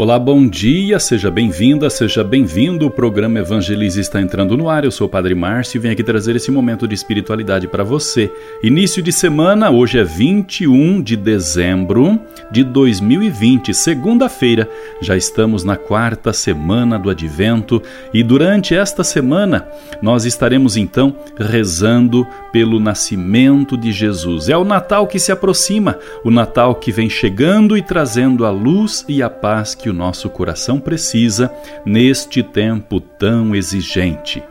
Olá, bom dia, seja bem-vinda, seja bem-vindo. O programa Evangelize está entrando no ar. Eu sou o Padre Márcio e venho aqui trazer esse momento de espiritualidade para você. Início de semana, hoje é 21 de dezembro de 2020, segunda-feira. Já estamos na quarta semana do Advento e durante esta semana nós estaremos então rezando pelo nascimento de Jesus. É o Natal que se aproxima, o Natal que vem chegando e trazendo a luz e a paz que o nosso coração precisa neste tempo tão exigente.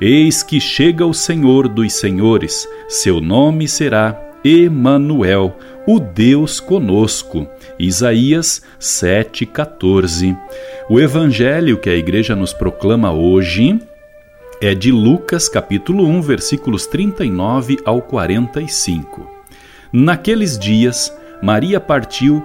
Eis que chega o Senhor dos Senhores, seu nome será Emanuel, o Deus conosco. Isaías 7:14. O evangelho que a igreja nos proclama hoje é de Lucas capítulo 1, versículos 39 ao 45. Naqueles dias, Maria partiu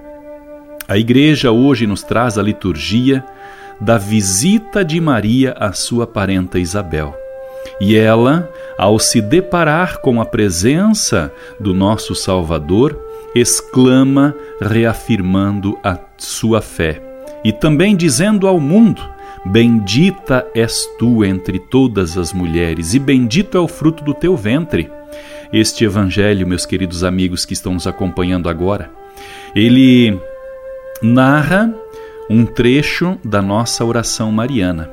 a igreja hoje nos traz a liturgia da visita de Maria à sua parenta Isabel. E ela, ao se deparar com a presença do nosso Salvador, exclama, reafirmando a sua fé e também dizendo ao mundo: Bendita és tu entre todas as mulheres, e bendito é o fruto do teu ventre. Este evangelho, meus queridos amigos que estão nos acompanhando agora, ele narra um trecho da nossa oração mariana.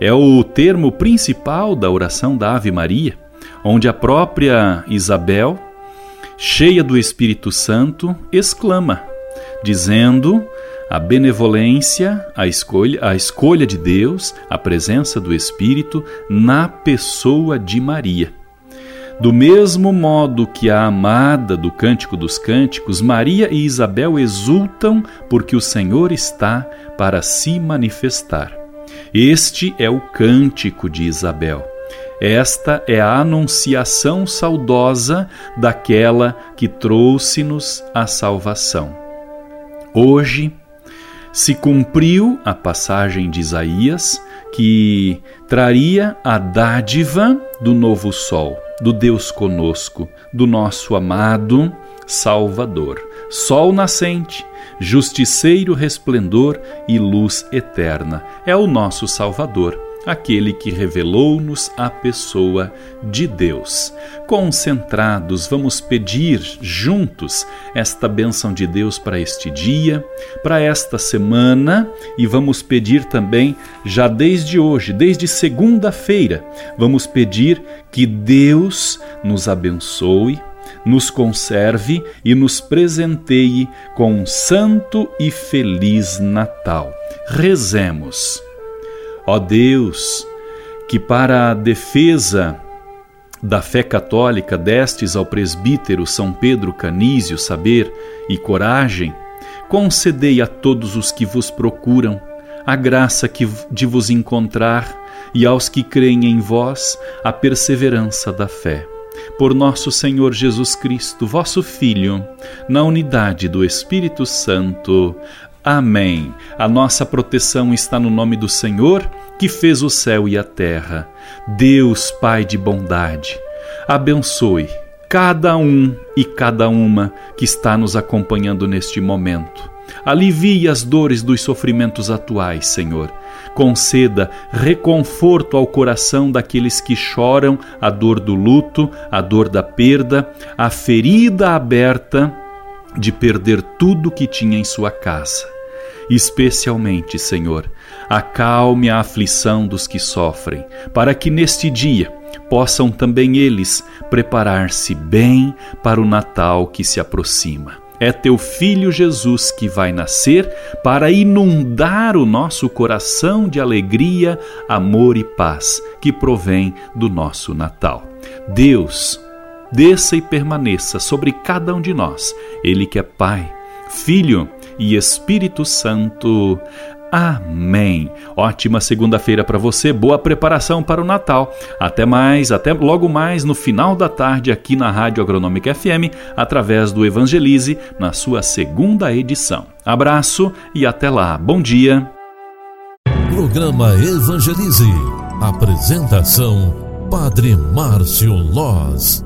É o termo principal da oração da Ave Maria, onde a própria Isabel, cheia do Espírito Santo, exclama, dizendo a benevolência, a escolha, a escolha de Deus, a presença do Espírito na pessoa de Maria. Do mesmo modo que a amada do Cântico dos Cânticos, Maria e Isabel exultam porque o Senhor está para se manifestar. Este é o cântico de Isabel. Esta é a anunciação saudosa daquela que trouxe-nos a salvação. Hoje se cumpriu a passagem de Isaías que traria a dádiva do novo sol do Deus conosco, do nosso amado Salvador. Sol nascente, justiceiro resplendor e luz eterna. É o nosso Salvador aquele que revelou-nos a pessoa de Deus. Concentrados, vamos pedir juntos esta bênção de Deus para este dia, para esta semana e vamos pedir também, já desde hoje, desde segunda-feira, vamos pedir que Deus nos abençoe nos conserve e nos presenteie com um santo e feliz Natal. Rezemos. Ó Deus, que para a defesa da fé católica destes ao presbítero São Pedro Canísio saber e coragem, concedei a todos os que vos procuram a graça que, de vos encontrar e aos que creem em vós a perseverança da fé. Por nosso Senhor Jesus Cristo, vosso Filho, na unidade do Espírito Santo. Amém. A nossa proteção está no nome do Senhor, que fez o céu e a terra. Deus, Pai de bondade, abençoe cada um e cada uma que está nos acompanhando neste momento. Alivie as dores dos sofrimentos atuais, Senhor. Conceda reconforto ao coração daqueles que choram a dor do luto, a dor da perda, a ferida aberta de perder tudo que tinha em sua casa. Especialmente, Senhor, acalme a aflição dos que sofrem, para que neste dia possam também eles preparar-se bem para o Natal que se aproxima. É teu filho Jesus que vai nascer para inundar o nosso coração de alegria, amor e paz que provém do nosso Natal. Deus, desça e permaneça sobre cada um de nós, Ele que é Pai, Filho e Espírito Santo. Amém. Ótima segunda-feira para você, boa preparação para o Natal. Até mais, até logo mais no final da tarde aqui na Rádio Agronômica FM, através do Evangelize, na sua segunda edição. Abraço e até lá. Bom dia. Programa Evangelize. Apresentação: Padre Márcio Loz.